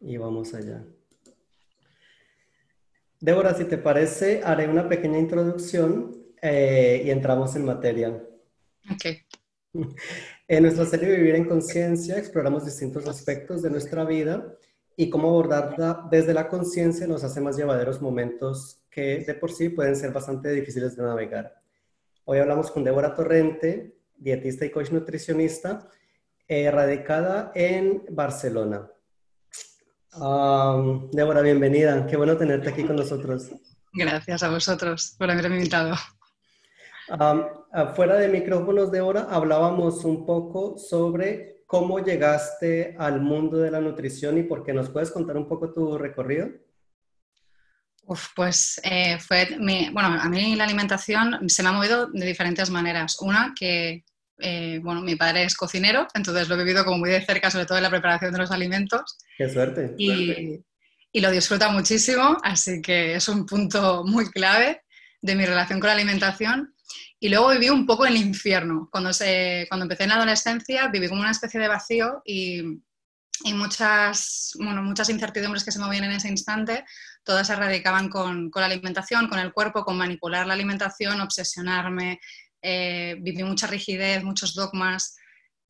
Y vamos allá. Débora, si te parece, haré una pequeña introducción eh, y entramos en materia. Ok. En nuestra serie Vivir en Conciencia exploramos distintos aspectos de nuestra vida y cómo abordarla desde la conciencia nos hace más llevaderos momentos que de por sí pueden ser bastante difíciles de navegar. Hoy hablamos con Débora Torrente, dietista y coach nutricionista, eh, radicada en Barcelona. Débora, bienvenida. Qué bueno tenerte aquí con nosotros. Gracias a vosotros por haberme invitado. fuera de micrófonos de hora hablábamos un poco sobre cómo llegaste al mundo de la nutrición y por qué nos puedes contar un poco tu recorrido. Uf, pues eh, fue, bueno, a mí la alimentación se me ha movido de diferentes maneras. Una, que eh, bueno, mi padre es cocinero, entonces lo he vivido como muy de cerca, sobre todo en la preparación de los alimentos. ¡Qué suerte! Y, y lo disfruta muchísimo, así que es un punto muy clave de mi relación con la alimentación. Y luego viví un poco el infierno. Cuando, se, cuando empecé en la adolescencia viví como una especie de vacío y, y muchas, bueno, muchas incertidumbres que se movían en ese instante, todas se radicaban con, con, la alimentación, con el cuerpo, con manipular la alimentación, obsesionarme, eh, viví mucha rigidez, muchos dogmas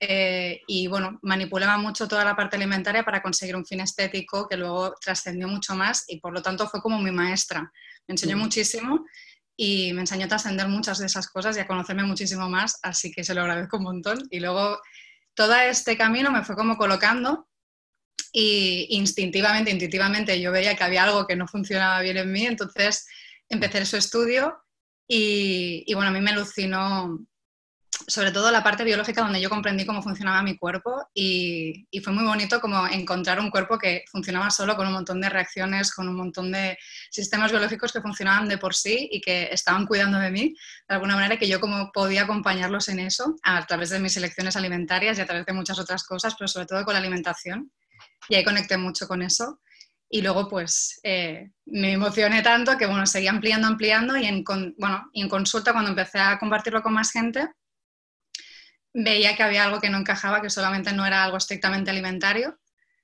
eh, y bueno, manipulaba mucho toda la parte alimentaria para conseguir un fin estético que luego trascendió mucho más y por lo tanto fue como mi maestra. Me enseñó mm. muchísimo y me enseñó a trascender muchas de esas cosas y a conocerme muchísimo más, así que se lo agradezco un montón. Y luego todo este camino me fue como colocando y instintivamente, intuitivamente yo veía que había algo que no funcionaba bien en mí, entonces empecé su estudio y, bueno, a mí me alucinó sobre todo la parte biológica donde yo comprendí cómo funcionaba mi cuerpo y, y, fue muy bonito como encontrar un cuerpo que funcionaba solo con un montón de reacciones, con un montón de sistemas biológicos que funcionaban de por sí y que estaban cuidando de mí de alguna manera que yo como podía acompañarlos en eso a través de mis elecciones alimentarias y a través de muchas otras cosas, pero sobre todo con la alimentación. Y ahí conecté mucho con eso y luego pues eh, me emocioné tanto que bueno, seguí ampliando, ampliando y en, bueno, en consulta cuando empecé a compartirlo con más gente, veía que había algo que no encajaba, que solamente no era algo estrictamente alimentario,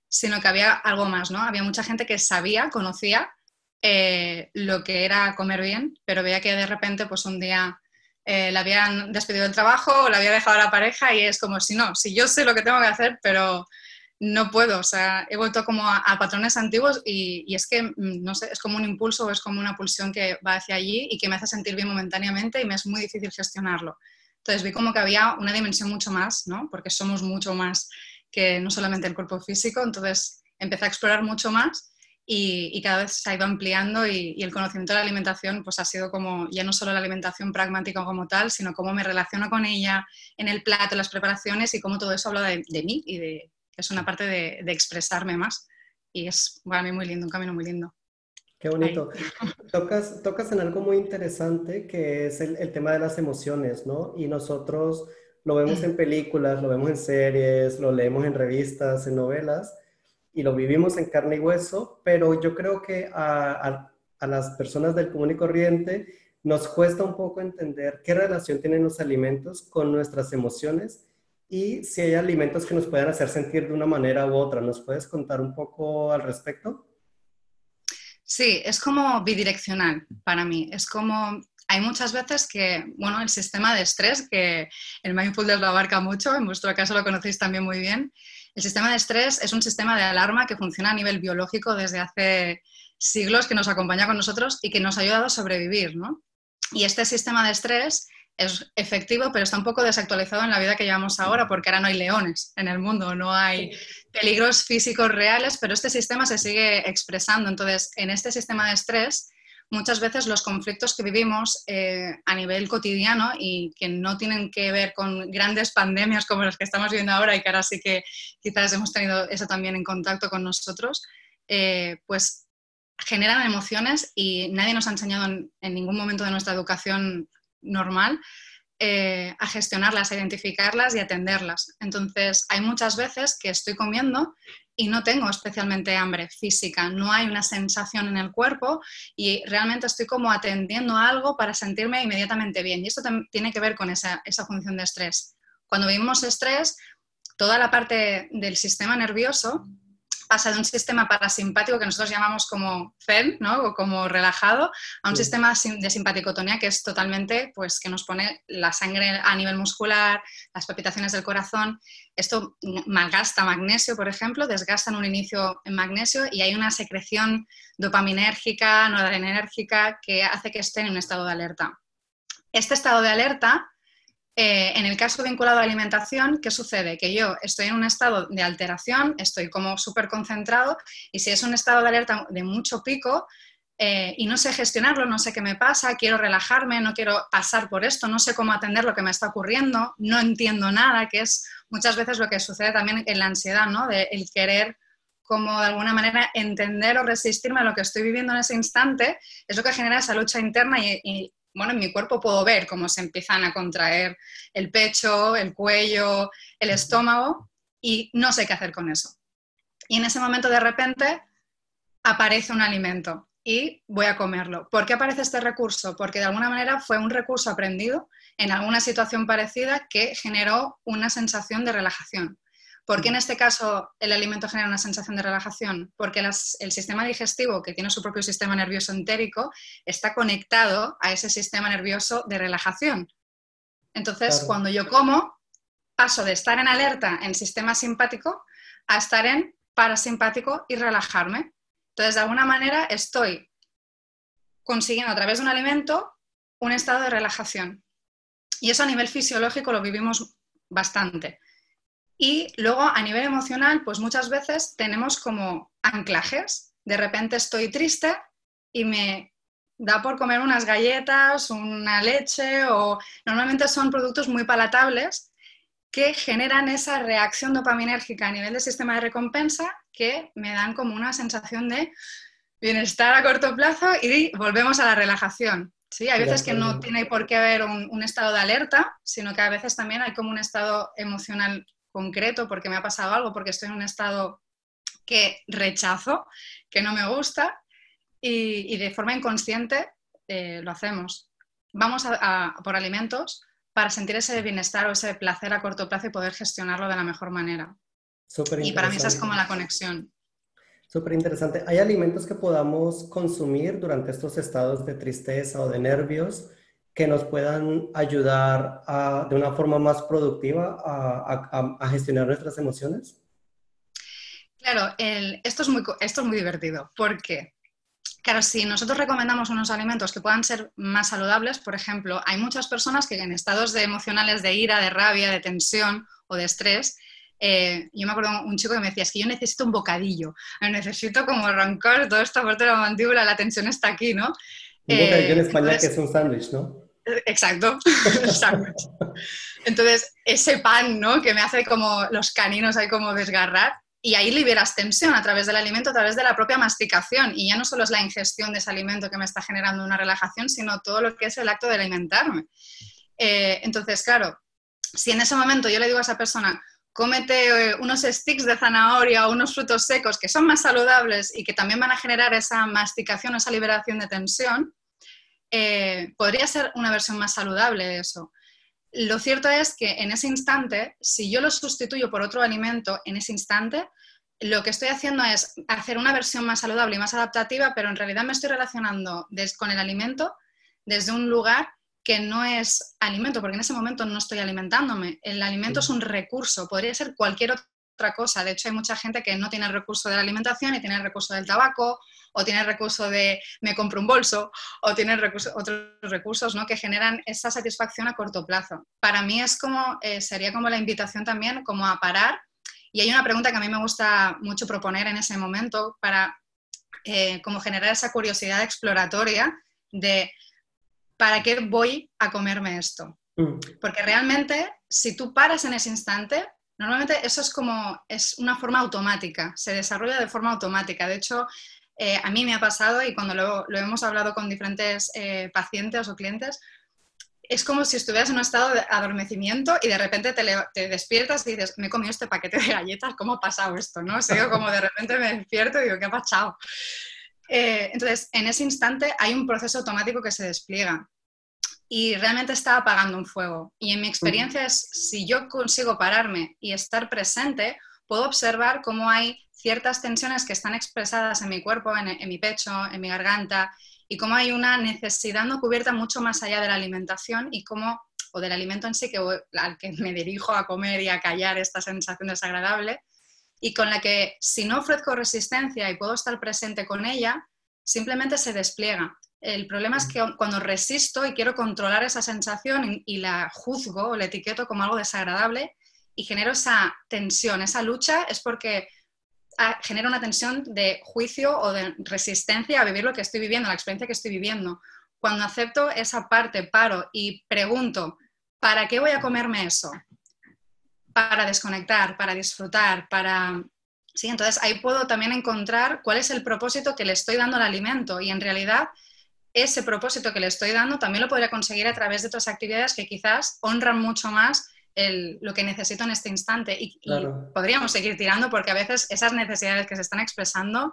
sino que había algo más, ¿no? Había mucha gente que sabía, conocía eh, lo que era comer bien, pero veía que de repente pues un día eh, le habían despedido del trabajo o le había dejado la pareja y es como si no, si yo sé lo que tengo que hacer, pero no puedo, o sea, he vuelto como a, patrones antiguos y, es que, mm, no sé, es como un impulso o es como una pulsión que va hacia allí y que me hace sentir bien momentáneamente y me es muy difícil gestionarlo. Entonces vi como que había una dimensión mucho más, ¿no? Porque somos mucho más que no solamente el cuerpo físico, entonces empecé a explorar mucho más y, cada vez se ha ido ampliando y, el conocimiento de la alimentación pues ha sido como ya no solo la alimentación pragmática como tal, sino cómo me relaciono con ella en el plato, las preparaciones y cómo todo eso habla de mí y de, es una parte de, expresarme más y es para mí muy lindo, un camino muy lindo. Qué bonito. Tocas, tocas en algo muy interesante que es el, tema de las emociones, ¿no? Y nosotros lo vemos en películas, lo vemos en series, lo leemos en revistas, en novelas y lo vivimos en carne y hueso, pero yo creo que a, a las personas del común y corriente nos cuesta un poco entender qué relación tienen los alimentos con nuestras emociones y si hay alimentos que nos puedan hacer sentir de una manera u otra. ¿Nos puedes contar un poco al respecto? Sí, es como bidireccional para mí. Es como, hay muchas veces que, bueno, el sistema de estrés, que el mindfulness lo abarca mucho, en vuestro caso lo conocéis también muy bien, el sistema de estrés es un sistema de alarma que funciona a nivel biológico desde hace siglos, que nos acompaña con nosotros y que nos ha ayudado a sobrevivir, ¿no? Y este sistema de estrés es efectivo, pero está un poco desactualizado en la vida que llevamos ahora, porque ahora no hay leones en el mundo, no hay peligros físicos reales, pero este sistema se sigue expresando. Entonces, en este sistema de estrés, muchas veces los conflictos que vivimos eh, a nivel cotidiano y que no tienen que ver con grandes pandemias como las que estamos viendo ahora y que ahora sí que quizás hemos tenido eso también en contacto con nosotros, eh, pues generan emociones y nadie nos ha enseñado en ningún momento de nuestra educación normal eh, a gestionarlas, a identificarlas y atenderlas. Entonces, hay muchas veces que estoy comiendo y no tengo especialmente hambre física, no hay una sensación en el cuerpo y realmente estoy como atendiendo algo para sentirme inmediatamente bien. Y esto tiene que ver con esa, esa función de estrés. Cuando vivimos estrés, toda la parte del sistema nervioso pasa de un sistema parasimpático que nosotros llamamos como zen, ¿no? O como relajado, a un sistema de simpaticotonía que es totalmente, pues, que nos pone la sangre a nivel muscular, las palpitaciones del corazón. Esto malgasta magnesio, por ejemplo, desgasta en un inicio en magnesio y hay una secreción dopaminérgica, noradrenérgica, que hace que esté en un estado de alerta. Este estado de alerta eh, en el caso vinculado a alimentación, ¿qué sucede? Que yo estoy en un estado de alteración, estoy como súper concentrado y si es un estado de alerta de mucho pico eh, y no sé gestionarlo, no sé qué me pasa, quiero relajarme, no quiero pasar por esto, no sé cómo atender lo que me está ocurriendo, no entiendo nada, que es muchas veces lo que sucede también en la ansiedad, ¿no? De el querer como de alguna manera entender o resistirme a lo que estoy viviendo en ese instante, es lo que genera esa lucha interna y bueno, en mi cuerpo puedo ver cómo se empiezan a contraer el pecho, el cuello, el estómago y no sé qué hacer con eso. Y en ese momento de repente aparece un alimento y voy a comerlo. ¿Por qué aparece este recurso? Porque de alguna manera fue un recurso aprendido en alguna situación parecida que generó una sensación de relajación. ¿Por qué en este caso el alimento genera una sensación de relajación? Porque el sistema digestivo, que tiene su propio sistema nervioso entérico, está conectado a ese sistema nervioso de relajación. Entonces, cuando yo como, paso de estar en alerta en sistema simpático a estar en parasimpático y relajarme. Entonces, de alguna manera, estoy consiguiendo a través de un alimento un estado de relajación. Y eso a nivel fisiológico lo vivimos bastante. Y luego a nivel emocional, pues muchas veces tenemos como anclajes. De repente estoy triste y me da por comer unas galletas, una leche o normalmente son productos muy palatables que generan esa reacción dopaminérgica a nivel del sistema de recompensa que me dan como una sensación de bienestar a corto plazo y volvemos a la relajación. Sí, hay veces que no tiene por qué haber un, un, estado de alerta, sino que a veces también hay como un estado emocional concreto porque me ha pasado algo, porque estoy en un estado que rechazo, que no me gusta y, de forma inconsciente eh, lo hacemos. Vamos a, por alimentos para sentir ese bienestar o ese placer a corto plazo y poder gestionarlo de la mejor manera. Y para mí esa es como la conexión. Súper interesante. ¿Hay alimentos que podamos consumir durante estos estados de tristeza o de nervios que nos puedan ayudar de una forma más productiva a, gestionar nuestras emociones? Claro, esto, es muy, esto es muy divertido porque, claro, si nosotros recomendamos unos alimentos que puedan ser más saludables, por ejemplo, hay muchas personas que en estados de emocionales de ira, de rabia, de tensión o de estrés, eh, yo me acuerdo un chico que me decía, es que yo necesito un bocadillo, necesito como arrancar toda esta parte de la mandíbula, la tensión está aquí, ¿no? En eh, España que es un sándwich, ¿no? Exacto, Entonces, ese pan, ¿no? Que me hace como los caninos ahí como desgarrar y ahí liberas tensión a través del alimento, a través de la propia masticación. Y ya no solo es la ingestión de ese alimento que me está generando una relajación, sino todo lo que es el acto de alimentarme. Eh, entonces, claro, si en ese momento yo le digo a esa persona, cómete eh, unos sticks de zanahoria o unos frutos secos que son más saludables y que también van a generar esa masticación, esa liberación de tensión, eh, podría ser una versión más saludable de eso. Lo cierto es que en ese instante, si yo lo sustituyo por otro alimento en ese instante, lo que estoy haciendo es hacer una versión más saludable y más adaptativa, pero en realidad me estoy relacionando con el alimento desde un lugar que no es alimento, porque en ese momento no estoy alimentándome. El alimento es un recurso, podría ser cualquier otra cosa. De hecho, hay mucha gente que no tiene el recurso de la alimentación y tiene el recurso del tabaco o tiene el recurso de me compro un bolso, o tiene otros recursos ¿no? que generan esa satisfacción a corto plazo. Para mí es como, eh, sería como la invitación también como a parar. Y hay una pregunta que a mí me gusta mucho proponer en ese momento para eh, como generar esa curiosidad exploratoria de ¿para qué voy a comerme esto? Mm. Porque realmente, si tú paras en ese instante, normalmente eso es como, es una forma automática, se desarrolla de forma automática. De hecho, eh, a mí me ha pasado y cuando lo, hemos hablado con diferentes eh, pacientes o clientes, es como si estuvieras en un estado de adormecimiento y de repente te, despiertas y dices, me he comido este paquete de galletas, ¿cómo ha pasado esto? ¿no? O como de repente me despierto y digo, ¿qué ha pasado? Eh, entonces, en ese instante hay un proceso automático que se despliega y realmente está apagando un fuego. Y en mi experiencia es, si yo consigo pararme y estar presente, puedo observar cómo hay ciertas tensiones que están expresadas en mi cuerpo, en, mi pecho, en mi garganta, y cómo hay una necesidad no cubierta mucho más allá de la alimentación y cómo, o del alimento en sí, que, al que me dirijo a comer y a callar esta sensación desagradable, y con la que si no ofrezco resistencia y puedo estar presente con ella, simplemente se despliega. El problema es que cuando resisto y quiero controlar esa sensación y la juzgo o la etiqueto como algo desagradable y genero esa tensión, esa lucha, es porque ah, genera una tensión de juicio o de resistencia a vivir lo que estoy viviendo, la experiencia que estoy viviendo. Cuando acepto esa parte, paro y pregunto, ¿para qué voy a comerme eso? Para desconectar, para disfrutar, para... Sí, entonces ahí puedo también encontrar cuál es el propósito que le estoy dando al alimento y en realidad ese propósito que le estoy dando también lo podría conseguir a través de otras actividades que quizás honran mucho más lo que necesito en este instante y, podríamos seguir tirando porque a veces esas necesidades que se están expresando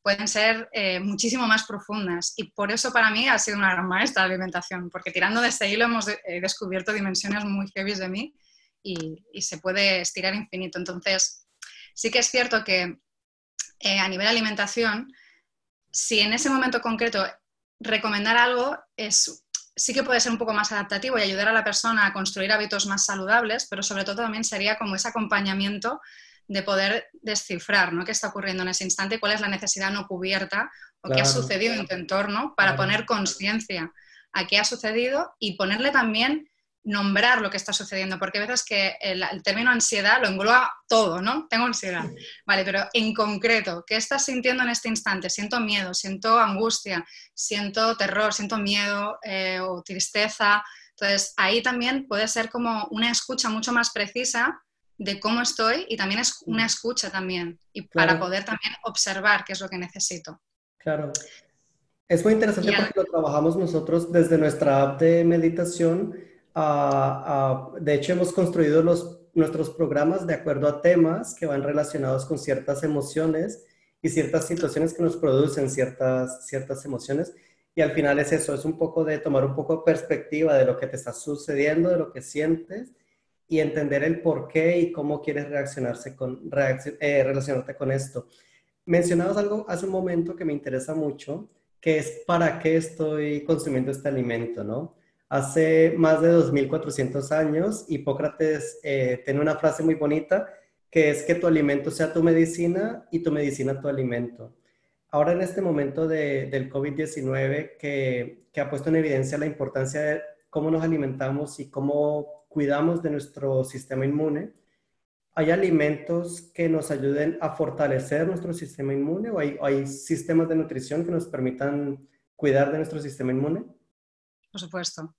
pueden ser eh, muchísimo más profundas y por eso para mí ha sido una gran maestra la alimentación porque tirando de este hilo hemos descubierto dimensiones muy heavy de mí y, se puede estirar infinito. Entonces, sí que es cierto que eh, a nivel alimentación, si en ese momento concreto recomendar algo es, sí que puede ser un poco más adaptativo y ayudar a la persona a construir hábitos más saludables, pero sobre todo también sería como ese acompañamiento de poder descifrar ¿no? qué está ocurriendo en ese instante, cuál es la necesidad no cubierta o qué ha sucedido en tu entorno para poner conciencia a qué ha sucedido y ponerle también nombrar lo que está sucediendo, porque a veces que el, término ansiedad lo engloba todo, ¿no? Tengo ansiedad, vale, pero en concreto, ¿qué estás sintiendo en este instante? Siento miedo, siento angustia, siento terror, siento miedo eh, o tristeza. Entonces, ahí también puede ser como una escucha mucho más precisa de cómo estoy y también es una escucha también, y para poder también observar qué es lo que necesito. Claro. Es muy interesante porque lo trabajamos nosotros desde nuestra app de meditación de hecho, hemos construido los, nuestros programas de acuerdo a temas que van relacionados con ciertas emociones y ciertas situaciones que nos producen ciertas, ciertas emociones. Y al final es eso, es un poco de tomar un poco de perspectiva de lo que te está sucediendo, de lo que sientes y entender el por qué y cómo quieres reaccionarse con, eh, relacionarte con esto. Mencionabas algo hace un momento que me interesa mucho, que es para qué estoy consumiendo este alimento, ¿no? Hace más de 2.400 años, Hipócrates eh, tiene una frase muy bonita que es que tu alimento sea tu medicina y tu medicina tu alimento. Ahora en este momento del COVID-19 que, que ha puesto en evidencia la importancia de cómo nos alimentamos y cómo cuidamos de nuestro sistema inmune, ¿hay alimentos que nos ayuden a fortalecer nuestro sistema inmune o hay sistemas de nutrición que nos permitan cuidar de nuestro sistema inmune? Por supuesto.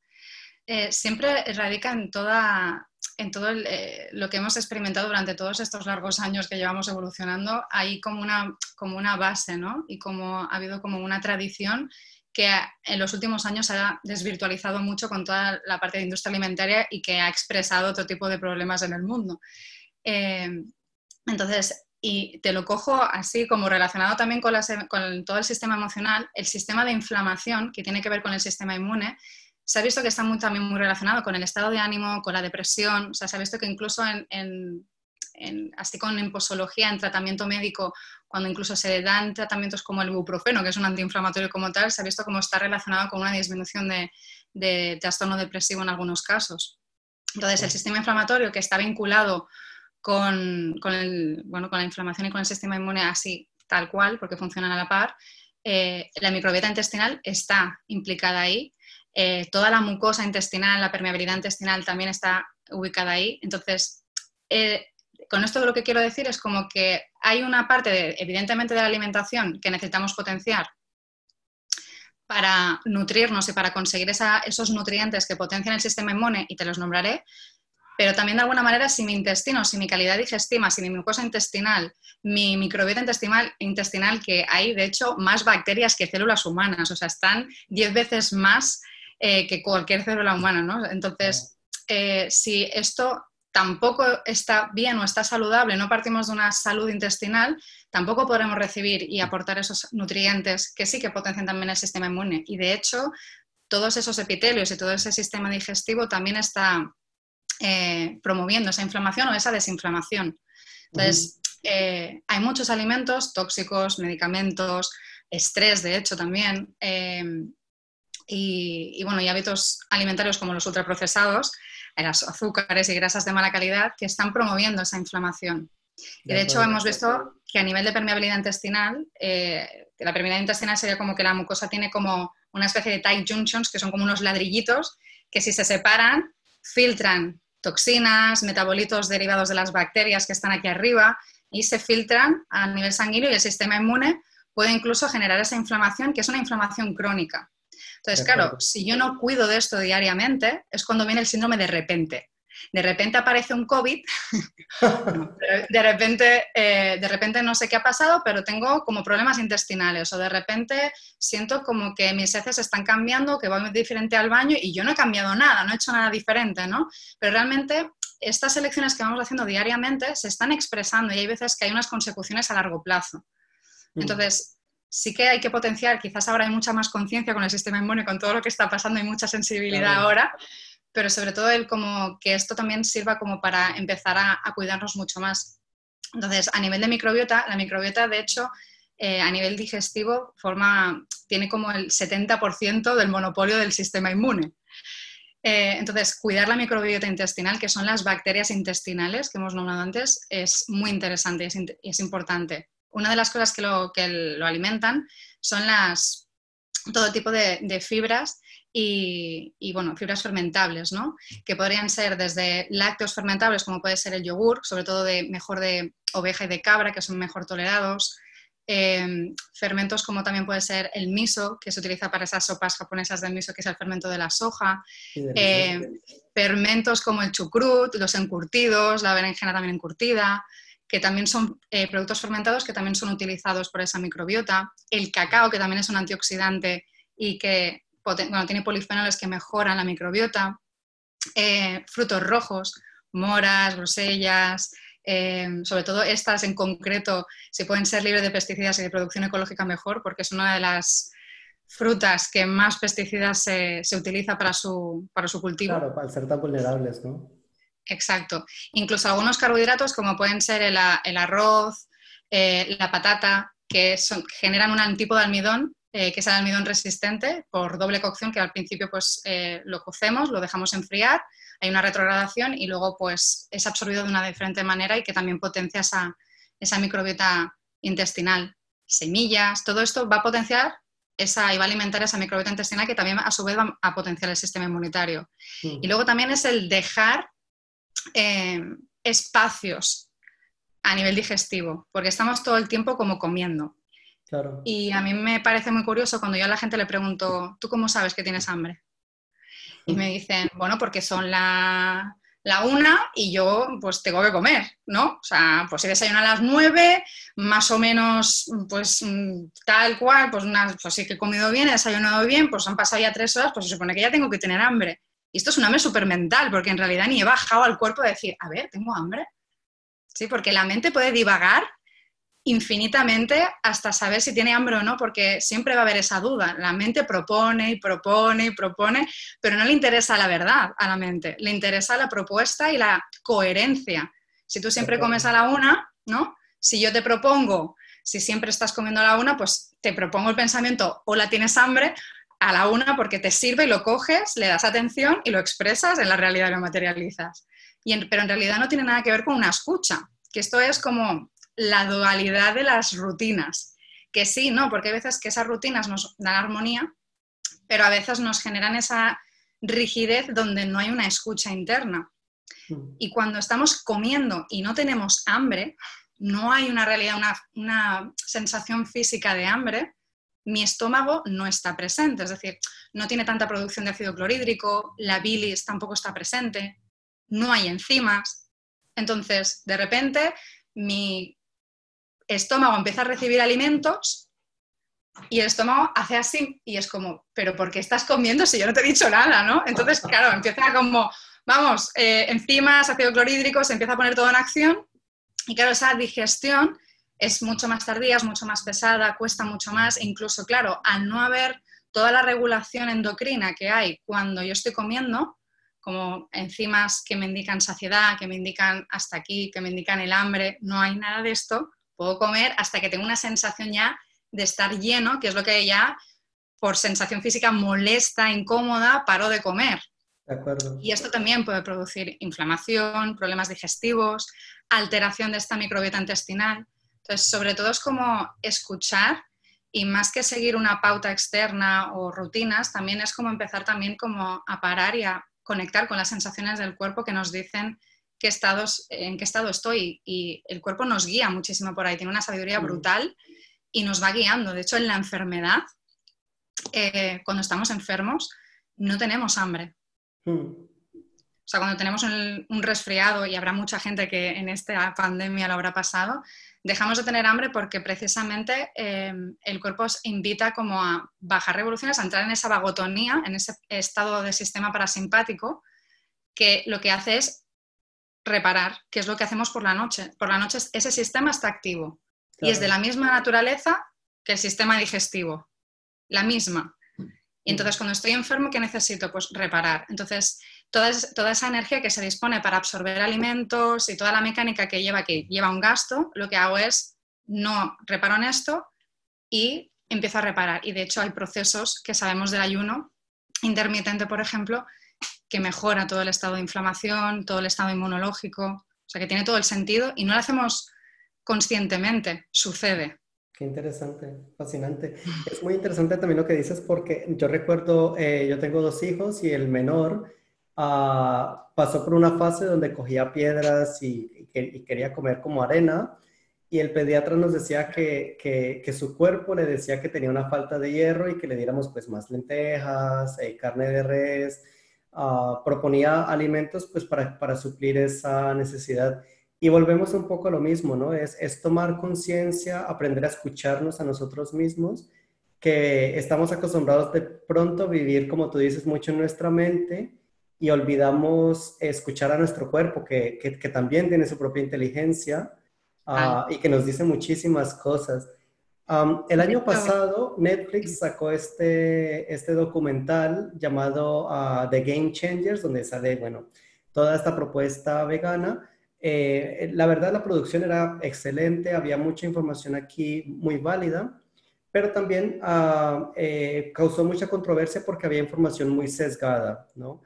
Eh, siempre radica en, toda, en todo eh, lo que hemos experimentado durante todos estos largos años que llevamos evolucionando, hay como una, como una base, ¿no? Y como ha habido como una tradición que en los últimos años ha desvirtualizado mucho con toda la parte de industria alimentaria y que ha expresado otro tipo de problemas en el mundo. Eh, entonces, y te lo cojo así como relacionado también con, con, todo el sistema emocional, el sistema de inflamación que tiene que ver con el sistema inmune, se ha visto que está muy, también muy relacionado con el estado de ánimo, con la depresión, o sea, se ha visto que incluso en, así con en posología, en tratamiento médico, cuando incluso se dan tratamientos como el ibuprofeno, que es un antiinflamatorio como tal, se ha visto como está relacionado con una disminución de, de trastorno depresivo en algunos casos. Entonces, el sistema inflamatorio que está vinculado con, bueno, con la inflamación y con el sistema inmune así, tal cual, porque funcionan a la par, eh, la microbiota intestinal está implicada ahí. Eh, toda la mucosa intestinal, la permeabilidad intestinal también está ubicada ahí. Entonces, eh, con esto lo que quiero decir es como que hay una parte, evidentemente, de la alimentación que necesitamos potenciar para nutrirnos y para conseguir esos nutrientes que potencian el sistema inmune, y te los nombraré, pero también de alguna manera si mi intestino, si mi calidad digestiva, si mi mucosa intestinal, mi microbiota intestinal, intestinal que hay de hecho más bacterias que células humanas, o sea, están 10 veces más eh, que cualquier célula humana, ¿no? Entonces, eh, si esto tampoco está bien o está saludable, no partimos de una salud intestinal, tampoco podremos recibir y aportar esos nutrientes que sí que potencian también el sistema inmune. Y de hecho, todos esos epitelios y todo ese sistema digestivo también está eh, promoviendo esa inflamación o esa desinflamación. Entonces, eh, hay muchos alimentos tóxicos, medicamentos, estrés, de hecho, también, em, y, bueno, y hábitos alimentarios como los ultraprocesados, las azúcares y grasas de mala calidad que están promoviendo esa inflamación. Y de hecho hemos visto que a nivel de permeabilidad intestinal, eh, la permeabilidad intestinal sería como que la mucosa tiene como una especie de tight junctions, que son como unos ladrillitos, que si se separan, filtran toxinas, metabolitos derivados de las bacterias que están aquí arriba y se filtran a nivel sanguíneo y el sistema inmune puede incluso generar esa inflamación, que es una inflamación crónica. Entonces, claro, si yo no cuido de esto diariamente, es cuando viene el síndrome de repente de repente aparece un COVID, de, repente, eh, de repente no sé qué ha pasado, pero tengo como problemas intestinales o de repente siento como que mis heces están cambiando, que voy diferente al baño y yo no he cambiado nada, no he hecho nada diferente, ¿no? Pero realmente estas elecciones que vamos haciendo diariamente se están expresando y hay veces que hay unas consecuciones a largo plazo. Mm. Entonces, sí que hay que potenciar, quizás ahora hay mucha más conciencia con el sistema inmune, con todo lo que está pasando, hay mucha sensibilidad ahora, pero sobre todo el como que esto también sirva como para empezar a, cuidarnos mucho más. Entonces, a nivel de microbiota, la microbiota, de hecho, eh, a nivel digestivo, forma, tiene como el 70% del monopolio del sistema inmune. Eh, entonces, cuidar la microbiota intestinal, que son las bacterias intestinales que hemos nombrado antes, es muy interesante y es, importante. Una de las cosas que lo, que lo alimentan son las, todo tipo de, de fibras y, bueno, fibras fermentables, ¿no? Que podrían ser desde lácteos fermentables, como puede ser el yogur, sobre todo de mejor de oveja y de cabra, que son mejor tolerados. Em, fermentos como también puede ser el miso, que se utiliza para esas sopas japonesas del miso, que es el fermento de la soja. Em, fermentos como el chucrut, los encurtidos, la berenjena también encurtida, que también son eh, productos fermentados que también son utilizados por esa microbiota. El cacao, que también es un antioxidante y que bueno, tiene polifenoles que mejoran la microbiota, eh, frutos rojos, moras, grosellas, eh, sobre todo estas en concreto, si pueden ser libres de pesticidas y de producción ecológica mejor, porque es una de las frutas que más pesticidas se, utiliza para su, para su cultivo. Claro, para ser tan vulnerables, ¿no? Exacto. Incluso algunos carbohidratos como pueden ser el, arroz, eh, la patata, que generan un tipo de almidón eh, que es el almidón resistente por doble cocción, que al principio pues eh, lo cocemos, lo dejamos enfriar, hay una retrogradación y luego pues es absorbido de una diferente manera y que también potencia esa, esa microbiota intestinal. Semillas, todo esto va a potenciar esa, y va a alimentar esa microbiota intestinal que también a su vez va a potenciar el sistema inmunitario. Mm. Y luego también es el dejar eh, espacios a nivel digestivo, porque estamos todo el tiempo como comiendo. Y a mí me parece muy curioso cuando yo a la gente le pregunto, ¿tú cómo sabes que tienes hambre? Y me dicen, bueno, porque son la, una y yo pues tengo que comer, ¿no? O sea, pues si desayuno a las nueve, más o menos, pues tal cual, pues, una, pues sí que he comido bien, he desayunado bien, pues han pasado ya tres horas, pues se supone que ya tengo que tener hambre. Y esto es un hambre súper mental, porque en realidad ni he bajado al cuerpo a decir, a ver, tengo hambre. Sí, porque la mente puede divagar infinitamente hasta saber si tiene hambre o no, porque siempre va a haber esa duda. La mente propone y propone y propone, pero no le interesa la verdad a la mente, le interesa la propuesta y la coherencia. Si tú siempre comes a la una, ¿no? Si yo te propongo, si siempre estás comiendo a la una, pues te propongo el pensamiento o la tienes hambre a la una porque te sirve y lo coges, le das atención y lo expresas, en la realidad lo materializas. Y pero en realidad no tiene nada que ver con una escucha, que esto es como la dualidad de las rutinas. Que sí, ¿no? Porque hay veces que esas rutinas nos dan armonía, pero a veces nos generan esa rigidez donde no hay una escucha interna. Mm. Y cuando estamos comiendo y no tenemos hambre, no hay una realidad, una, una, sensación física de hambre, mi estómago no está presente, es decir, no tiene tanta producción de ácido clorhídrico, la bilis tampoco está presente, no hay enzimas. Entonces, de repente, mi estómago empieza a recibir alimentos y el estómago hace así y es como, pero ¿por qué estás comiendo si yo no te he dicho nada, no? Entonces, claro, empieza como, vamos, eh, enzimas, ácido clorhídrico, se empieza a poner todo en acción y claro, esa digestión es mucho más tardía, es mucho más pesada, cuesta mucho más incluso, claro, al no haber toda la regulación endocrina que hay cuando yo estoy comiendo, como enzimas que me indican saciedad, que me indican hasta aquí, que me indican el hambre, no hay nada de esto. Puedo comer hasta que tengo una sensación ya de estar lleno, que es lo que ya por sensación física molesta, incómoda, paro de comer. Y esto también puede producir inflamación, problemas digestivos, alteración de esta microbiota intestinal. Entonces, sobre todo es como escuchar y más que seguir una pauta externa o rutinas, también es como empezar también como a parar y a conectar con las sensaciones del cuerpo que nos dicen qué estados, en qué estado estoy. Y el cuerpo nos guía muchísimo por ahí, tiene una sabiduría mm. brutal y nos va guiando. De hecho, en la enfermedad, eh, cuando estamos enfermos, no tenemos hambre. Hmm. O sea, cuando tenemos un, resfriado, y habrá mucha gente que en esta pandemia lo habrá pasado, dejamos de tener hambre porque precisamente em, el cuerpo invita como a bajar revoluciones, a entrar en esa vagotonía, en ese estado de sistema parasimpático, que lo que hace es reparar, que es lo que hacemos por la noche. Por la noche ese sistema está activo y es de la misma naturaleza que el sistema digestivo, la misma. Y entonces cuando estoy enfermo, ¿qué necesito? Pues reparar. Entonces, toda, toda, esa energía que se dispone para absorber alimentos y toda la mecánica que lleva, que lleva un gasto, lo que hago es no reparo en esto y empiezo a reparar. Y de hecho hay procesos que sabemos del ayuno intermitente, por ejemplo, que mejora todo el estado de inflamación, todo el estado inmunológico, o sea que tiene todo el sentido y no lo hacemos conscientemente, sucede. Qué interesante, fascinante. Es muy interesante también lo que dices porque yo recuerdo, eh, yo tengo dos hijos y el menor ah, pasó por una fase donde cogía piedras y, quería comer como arena y el pediatra nos decía que, que, su cuerpo le decía que tenía una falta de hierro y que le diéramos pues más lentejas, eh, carne de res, ah, proponía alimentos pues para, para suplir esa necesidad. Y volvemos un poco a lo mismo, ¿no? Es, es tomar conciencia, aprender a escucharnos a nosotros mismos, que estamos acostumbrados de pronto a vivir, como tú dices, mucho en nuestra mente y olvidamos escuchar a nuestro cuerpo, que, que, también tiene su propia inteligencia ah, y que nos dice muchísimas cosas. El año pasado Netflix sacó este, este documental llamado ah, The Game Changers, donde sale, bueno, toda esta propuesta vegana. Eh, la verdad, la producción era excelente, había mucha información aquí muy válida, pero también ah, eh, causó mucha controversia porque había información muy sesgada, ¿no?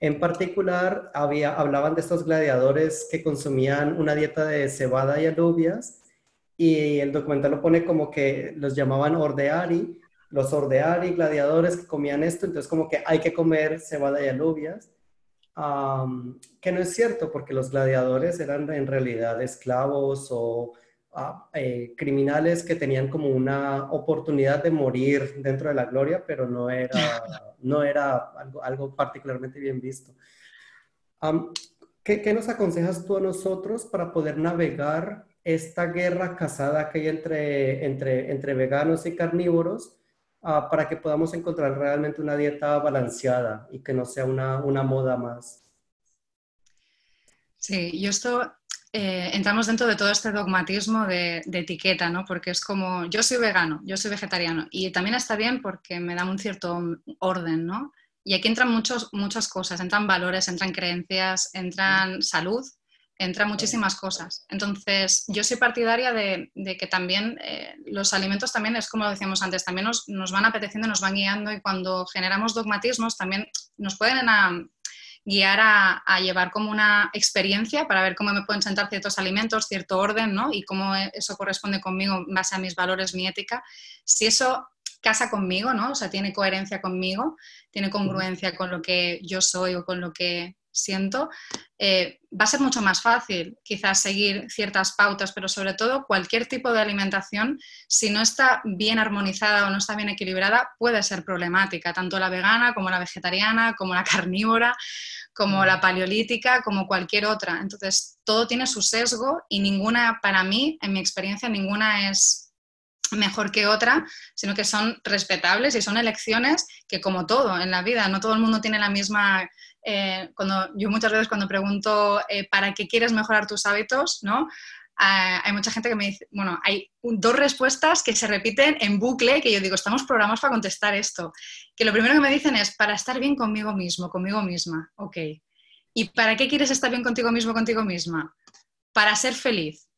En particular, había, hablaban de estos gladiadores que consumían una dieta de cebada y alubias, y el documental lo pone como que los llamaban ordeari, los ordeari, gladiadores que comían esto, entonces como que hay que comer cebada y alubias que no es cierto, porque los gladiadores eran en realidad esclavos o ah, eh, criminales que tenían como una oportunidad de morir dentro de la gloria, pero no era, no era algo, algo particularmente bien visto. ¿qué, ¿qué, nos aconsejas tú a nosotros para poder navegar esta guerra casada que hay entre, entre, entre veganos y carnívoros? Ah, para que podamos encontrar realmente una dieta balanceada y que no sea una, una moda más. Sí, yo esto eh, entramos dentro de todo este dogmatismo de, etiqueta, ¿no? Porque es como, yo soy vegano, yo soy vegetariano, y también está bien porque me da un cierto orden, ¿no? Y aquí entran muchos, muchas cosas, entran valores, entran creencias, entran salud, entra muchísimas cosas. Entonces, yo soy partidaria de, que también eh, los alimentos también, es como decíamos antes, también nos, van apeteciendo, nos van guiando y cuando generamos dogmatismos también nos pueden guiar a, llevar como una experiencia para ver cómo me pueden sentar ciertos alimentos, cierto orden, ¿no? Y cómo eso corresponde conmigo en base a mis valores, mi ética. Si eso casa conmigo, ¿no? O sea, tiene coherencia conmigo, tiene congruencia con lo que yo soy o con lo que siento, eh, va a ser mucho más fácil quizás seguir ciertas pautas, pero sobre todo cualquier tipo de alimentación, si no está bien armonizada o no está bien equilibrada, puede ser problemática, tanto la vegana como la vegetariana, como la carnívora, como la paleolítica, como cualquier otra. Entonces, todo tiene su sesgo y ninguna, para mí, en mi experiencia, ninguna es mejor que otra, sino que son respetables y son elecciones que como todo en la vida, no todo el mundo tiene la misma eh, cuando yo muchas veces cuando pregunto eh, para qué quieres mejorar tus hábitos, ¿no? hay mucha gente que me dice, bueno, hay dos respuestas que se repiten en bucle, que yo digo, estamos programados para contestar esto. Que lo primero que me dicen es, para estar bien conmigo mismo, conmigo misma, ok. ¿Y para qué quieres estar bien contigo mismo, contigo misma? Para ser feliz.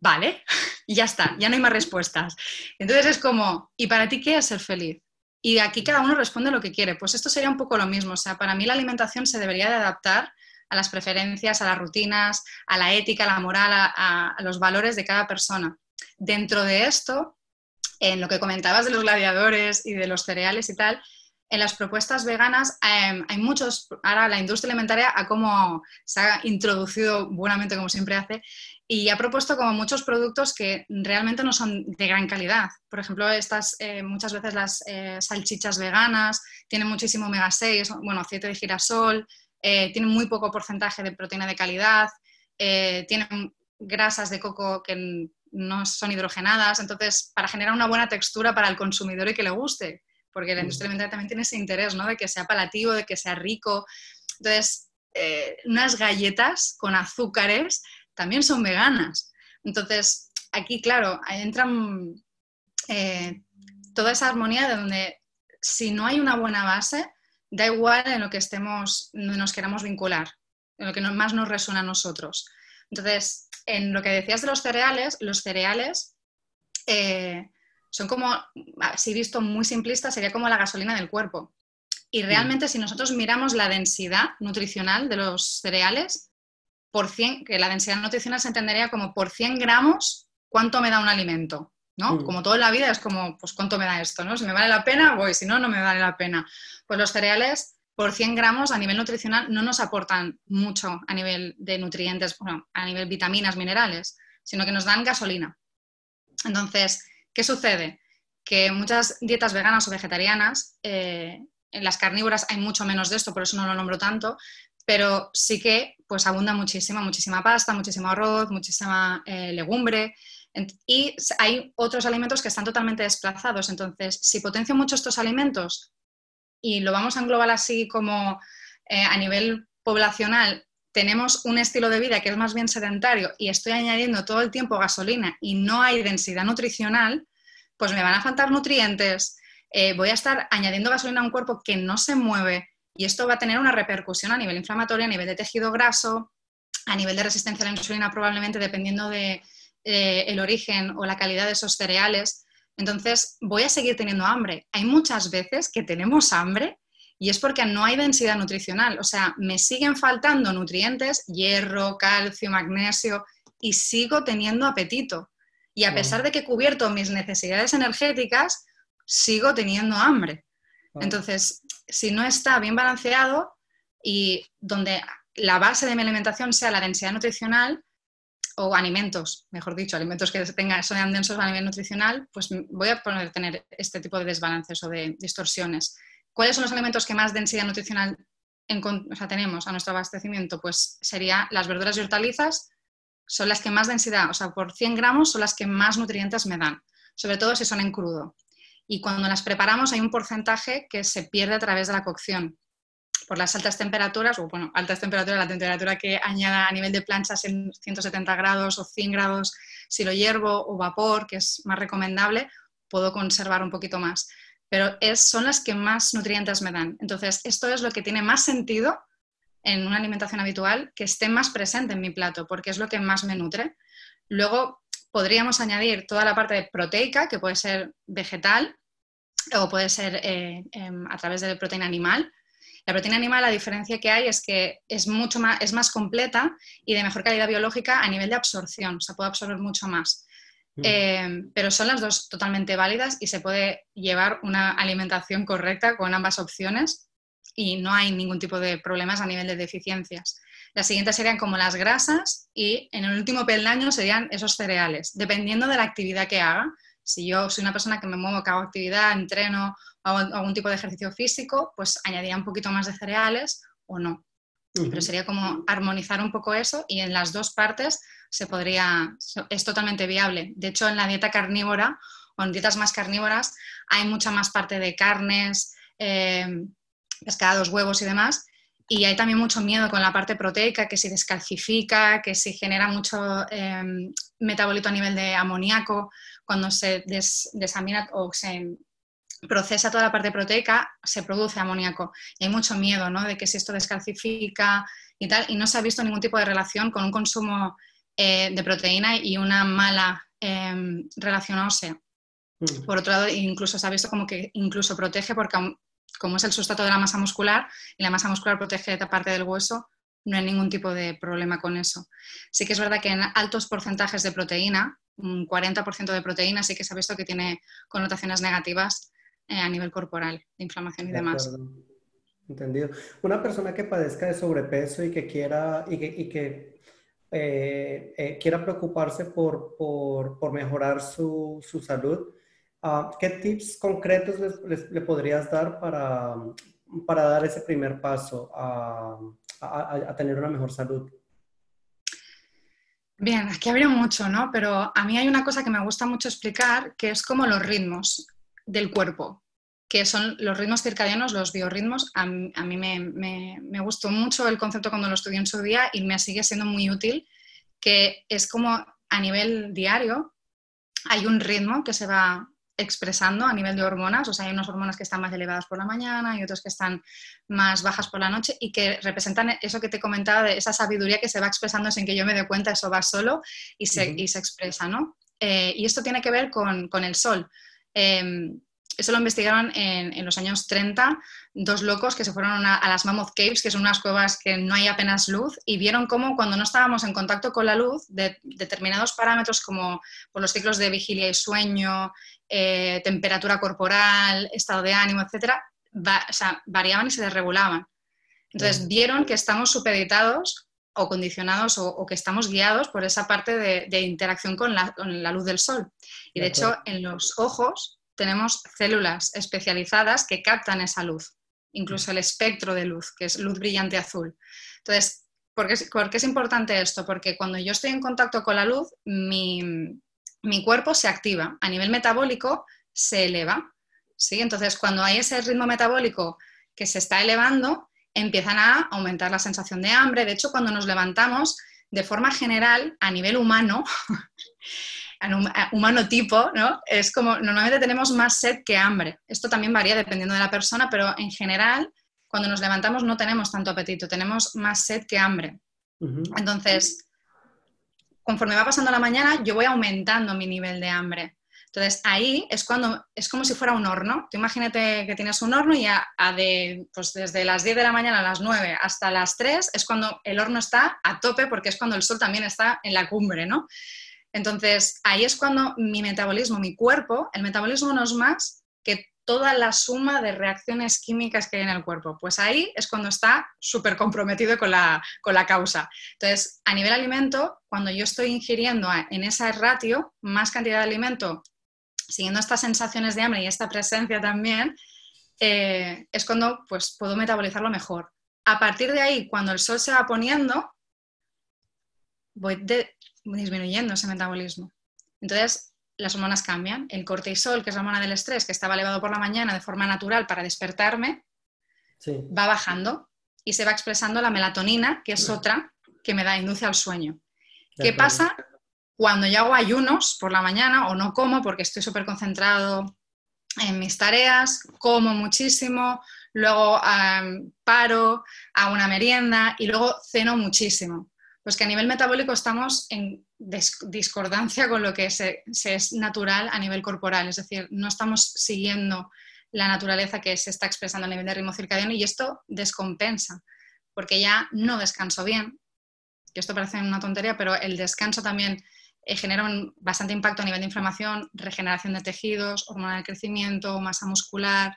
Vale, y ya está, ya no hay más respuestas. Entonces es como, ¿y para ti qué es ser feliz? Y aquí cada uno responde lo que quiere. Pues esto sería un poco lo mismo. O sea, para mí la alimentación se debería de adaptar a las preferencias, a las rutinas, a la ética, a la moral, a, los valores de cada persona. Dentro de esto, en lo que comentabas de los gladiadores y de los cereales y tal, en las propuestas veganas em, hay muchos, ahora la industria alimentaria ha como se ha introducido buenamente como siempre hace y ha propuesto como muchos productos que realmente no son de gran calidad. Por ejemplo, estas eh, muchas veces las eh, salchichas veganas tienen muchísimo omega 6, bueno, aceite de girasol, eh, tienen muy poco porcentaje de proteína de calidad, tienen grasas de coco que no son hidrogenadas, entonces para generar una buena textura para el consumidor y que le guste, porque la industria alimentaria también tiene ese interés, ¿no? De que sea palativo, de que sea rico. Entonces, unas galletas con azúcares también son veganas. Entonces, aquí, claro, entra eh, toda esa armonía de donde si no hay una buena base, da igual en lo que estemos, nos queramos vincular, en lo que más nos resuena a nosotros. Entonces, en lo que decías de los cereales, los cereales eh, son como, si visto muy simplista, sería como la gasolina del cuerpo. Y realmente, si nosotros miramos la densidad nutricional de los cereales, por 100, que la densidad nutricional se entendería como por 100 gramos, ¿cuánto me da un alimento? ¿no? Mm. Como toda la vida es como, pues ¿cuánto me da esto? ¿no? Si me vale la pena, voy, si no, no me vale la pena. Pues los cereales por 100 gramos a nivel nutricional no nos aportan mucho a nivel de nutrientes, bueno, a nivel vitaminas, minerales, sino que nos dan gasolina. Entonces, ¿qué sucede? Que muchas dietas veganas o vegetarianas, eh, en las carnívoras hay mucho menos de esto, por eso no lo nombro tanto, pero sí que pues abunda muchísima, muchísima pasta, muchísimo arroz, muchísima eh, legumbre. Y hay otros alimentos que están totalmente desplazados. Entonces, si potencio mucho estos alimentos y lo vamos a englobar así como eh, a nivel poblacional, tenemos un estilo de vida que es más bien sedentario y estoy añadiendo todo el tiempo gasolina y no hay densidad nutricional, pues me van a faltar nutrientes, eh, voy a estar añadiendo gasolina a un cuerpo que no se mueve, y esto va a tener una repercusión a nivel inflamatorio, a nivel de tejido graso, a nivel de resistencia a la insulina probablemente dependiendo del de, eh, origen o la calidad de esos cereales. Entonces, voy a seguir teniendo hambre. Hay muchas veces que tenemos hambre y es porque no hay densidad nutricional. O sea, me siguen faltando nutrientes, hierro, calcio, magnesio, y sigo teniendo apetito. Y a pesar de que he cubierto mis necesidades energéticas, sigo teniendo hambre. Entonces, si no está bien balanceado y donde la base de mi alimentación sea la densidad nutricional o alimentos, mejor dicho, alimentos que tengan, sean densos a nivel nutricional, pues voy a poder tener este tipo de desbalances o de distorsiones. ¿Cuáles son los alimentos que más densidad nutricional tenemos a nuestro abastecimiento? Pues sería las verduras y hortalizas, son las que más densidad, o sea, por 100 gramos son las que más nutrientes me dan, sobre todo si son en crudo y cuando las preparamos hay un porcentaje que se pierde a través de la cocción. Por las altas temperaturas, o bueno, altas temperaturas, la temperatura que añada a nivel de planchas en 170 grados o 100 grados, si lo hiervo o vapor, que es más recomendable, puedo conservar un poquito más. Pero es, son las que más nutrientes me dan. Entonces, esto es lo que tiene más sentido en una alimentación habitual, que esté más presente en mi plato, porque es lo que más me nutre. Luego, podríamos añadir toda la parte proteica, que puede ser vegetal o puede ser eh, em, a través de proteína animal. La proteína animal, la diferencia que hay es que es mucho más, es más completa y de mejor calidad biológica a nivel de absorción, o sea, puede absorber mucho más. Mm. Em, pero son las dos totalmente válidas y se puede llevar una alimentación correcta con ambas opciones y no hay ningún tipo de problemas a nivel de deficiencias. Las siguientes serían como las grasas y en el último peldaño serían esos cereales, dependiendo de la actividad que haga. Si yo soy una persona que me muevo, que hago actividad, entreno o hago algún tipo de ejercicio físico, pues añadiría un poquito más de cereales o no. Pero sería como armonizar un poco eso y en las dos partes se podría, es totalmente viable. De hecho, en la dieta carnívora o en dietas más carnívoras hay mucha más parte de carnes, eh, pescados, huevos y demás, y hay también mucho miedo con la parte proteica, que si descalcifica, que si genera mucho em, metabolito a nivel de amoníaco, cuando se desamina o se procesa toda la parte proteica, se produce amoníaco. Y hay mucho miedo ¿no? de que si esto descalcifica y tal, y no se ha visto ningún tipo de relación con un consumo eh, de proteína y una mala em, relación ósea. Mm. Por otro lado, incluso se ha visto como que incluso protege porque como es el sustrato de la masa muscular y la masa muscular protege esta parte del hueso, no hay ningún tipo de problema con eso. Sí que es verdad que en altos porcentajes de proteína, un 40% de proteína, sí que se ha visto que tiene connotaciones negativas eh, a nivel corporal, de inflamación y demás. Entendido. Una persona que padezca de sobrepeso y que quiera, y que, eh, eh, quiera preocuparse por, mejorar su, su salud, Ah, ¿Qué tips concretos le podrías dar para, para, dar ese primer paso a, a, tener una mejor salud? Bien, aquí habría mucho, ¿no? Pero a mí hay una cosa que me gusta mucho explicar, que es como los ritmos del cuerpo, que son los ritmos circadianos, los biorritmos. A, mí me, me, me, gustó mucho el concepto cuando lo estudié en su día y me sigue siendo muy útil, que es como a nivel diario hay un ritmo que se va expresando a nivel de hormonas, o sea, hay unas hormonas que están más elevadas por la mañana y otras que están más bajas por la noche y que representan eso que te comentaba de esa sabiduría que se va expresando sin que yo me dé cuenta, eso va solo y se, y se expresa, ¿no? Eh, y esto tiene que ver con, con el sol. Em, eso lo investigaron en, los años 30, dos locos que se fueron a, las Mammoth Caves, que son unas cuevas que no hay apenas luz, y vieron cómo cuando no estábamos en contacto con la luz, de, determinados parámetros como por los ciclos de vigilia y sueño, eh, temperatura corporal, estado de ánimo, etcétera, variaban y se desregulaban. Entonces vieron que estamos supeditados o condicionados o, que estamos guiados por esa parte de, interacción con la, con la, luz del sol. Y de hecho, en los ojos tenemos células especializadas que captan esa luz, incluso el espectro de luz, que es luz brillante azul. Entonces, ¿por qué, es importante esto? Porque cuando yo estoy en contacto con la luz, mi, cuerpo se activa, a nivel metabólico se eleva. ¿sí? Entonces, cuando hay ese ritmo metabólico que se está elevando, empiezan a aumentar la sensación de hambre. De hecho, cuando nos levantamos, de forma general, a nivel humano, humano tipo, ¿no? Es como, normalmente tenemos más sed que hambre. Esto también varía dependiendo de la persona, pero en general, cuando nos levantamos no tenemos tanto apetito, tenemos más sed que hambre. Entonces, conforme va pasando la mañana, yo voy aumentando mi nivel de hambre. Entonces, ahí es cuando es como si fuera un horno. Tú imagínate que tienes un horno y a, de, pues desde las 10 de la mañana a las 9 hasta las 3 es cuando el horno está a tope porque es cuando el sol también está en la cumbre, ¿no? Entonces, ahí es cuando mi metabolismo, mi cuerpo, el metabolismo no es más que toda la suma de reacciones químicas que hay en el cuerpo. Pues ahí es cuando está súper comprometido con la, causa. Entonces, a nivel alimento, cuando yo estoy ingiriendo en esa ratio más cantidad de alimento, siguiendo estas sensaciones de hambre y esta presencia también, eh, es cuando pues, puedo metabolizarlo mejor. A partir de ahí, cuando el sol se va poniendo, voy de, disminuyendo ese metabolismo. Entonces, las hormonas cambian. El cortisol, que es la hormona del estrés, que estaba elevado por la mañana de forma natural para despertarme, va bajando y se va expresando la melatonina, que es otra que me da, induce al sueño. ¿Qué pasa cuando yo hago ayunos por la mañana o no como porque estoy súper concentrado en mis tareas, como muchísimo, luego paro, hago una merienda y luego ceno muchísimo? Pues que a nivel metabólico estamos en discordancia con lo que es natural a nivel corporal, es decir, no estamos siguiendo la naturaleza que se está expresando a nivel de ritmo circadiano y esto descompensa, porque ya no descanso bien, que esto parece una tontería, pero el descanso también eh, genera un bastante impacto a nivel de inflamación, regeneración de tejidos, hormona del crecimiento, masa muscular,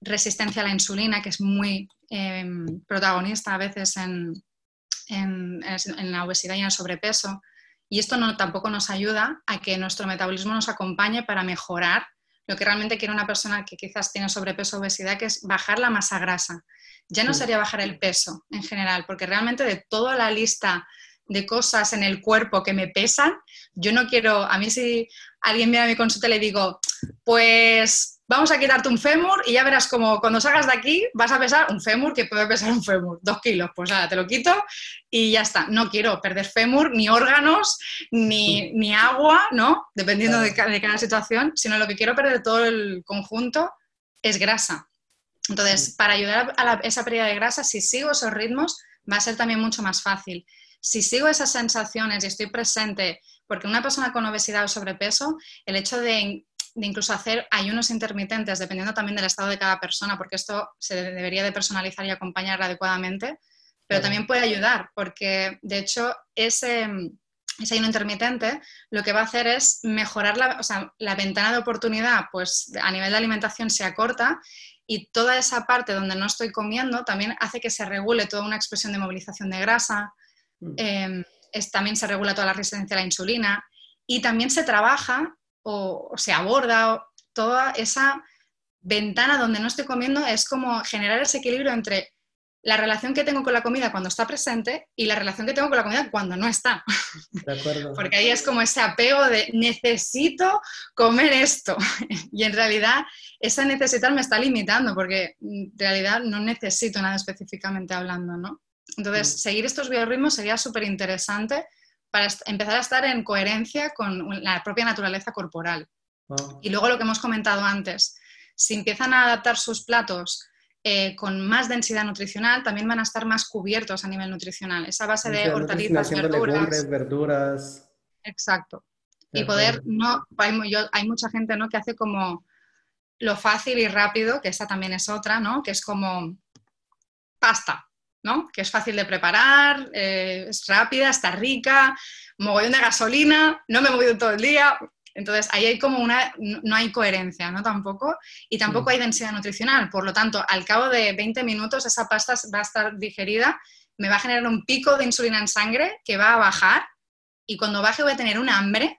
resistencia a la insulina, que es muy em, protagonista a veces en, en, la obesidad y en el sobrepeso. Y esto no, tampoco nos ayuda a que nuestro metabolismo nos acompañe para mejorar lo que realmente quiere una persona que quizás tiene sobrepeso o obesidad, que es bajar la masa grasa. Ya no sería bajar el peso en general, porque realmente de toda la lista de cosas en el cuerpo que me pesan, yo no quiero, a mí si alguien viene a mi consulta le digo, pues vamos a quitarte un fémur y ya verás como cuando salgas de aquí vas a pesar un fémur que puede pesar un fémur, dos kilos, pues nada, te lo quito y ya está. No quiero perder fémur, ni órganos, ni, ni agua, ¿no? Dependiendo de, cada situación, sino lo que quiero perder todo el conjunto es grasa. Entonces, para ayudar a esa pérdida de grasa, si sigo esos ritmos, va a ser también mucho más fácil. Si sigo esas sensaciones y estoy presente, porque una persona con obesidad o sobrepeso, el hecho de de incluso hacer ayunos intermitentes, dependiendo también del estado de cada persona, porque esto se debería de personalizar y acompañar adecuadamente, pero también puede ayudar, porque de hecho ese, ese ayuno intermitente lo que va a hacer es mejorar la, o sea, la ventana de oportunidad, pues a nivel de alimentación se acorta y toda esa parte donde no estoy comiendo también hace que se regule toda una expresión de movilización de grasa, mm. em, es, también se regula toda la resistencia a la insulina y también se trabaja o, se aborda toda esa ventana donde no estoy comiendo, es como generar ese equilibrio entre la relación que tengo con la comida cuando está presente y la relación que tengo con la comida cuando no está. De acuerdo. Porque ahí es como ese apego de necesito comer esto. Y en realidad esa necesitar me está limitando porque en realidad no necesito nada específicamente hablando, ¿no? Entonces, mm. seguir estos biorritmos sería súper interesante para empezar a estar en coherencia con la propia naturaleza corporal. Y luego lo que hemos comentado antes, si empiezan a adaptar sus platos eh, con más densidad nutricional, también van a estar más cubiertos a nivel nutricional. Esa base de hortalizas, verduras. verduras. Exacto. Y poder, no, hay, hay, mucha gente ¿no? que hace como lo fácil y rápido, que esa también es otra, ¿no? que es como pasta. Que es fácil de preparar, eh, es rápida, está rica, mogollón de gasolina, no me he movido todo el día. Entonces, ahí hay como una, no hay coherencia, ¿no? Tampoco, y tampoco hay densidad nutricional. Por lo tanto, al cabo de 20 minutos esa pasta va a estar digerida, me va a generar un pico de insulina en sangre que va a bajar y cuando baje voy a tener un hambre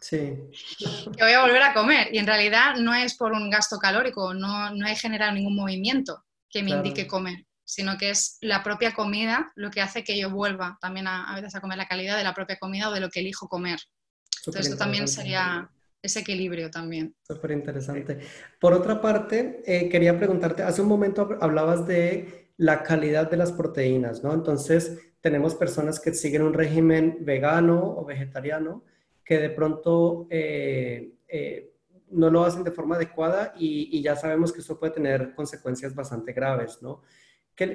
Sí. que voy a volver a comer. Y en realidad no es por un gasto calórico, no, no he generado ningún movimiento que me indique comer sino que es la propia comida lo que hace que yo vuelva también a, veces a comer la calidad de la propia comida o de lo que elijo comer. Entonces esto también sería ese equilibrio también. Súper interesante. Por otra parte, eh, quería preguntarte, hace un momento hablabas de la calidad de las proteínas, ¿no? Entonces, tenemos personas que siguen un régimen vegano o vegetariano que de pronto eh, eh, no lo hacen de forma adecuada y, y, ya sabemos que eso puede tener consecuencias bastante graves, ¿no?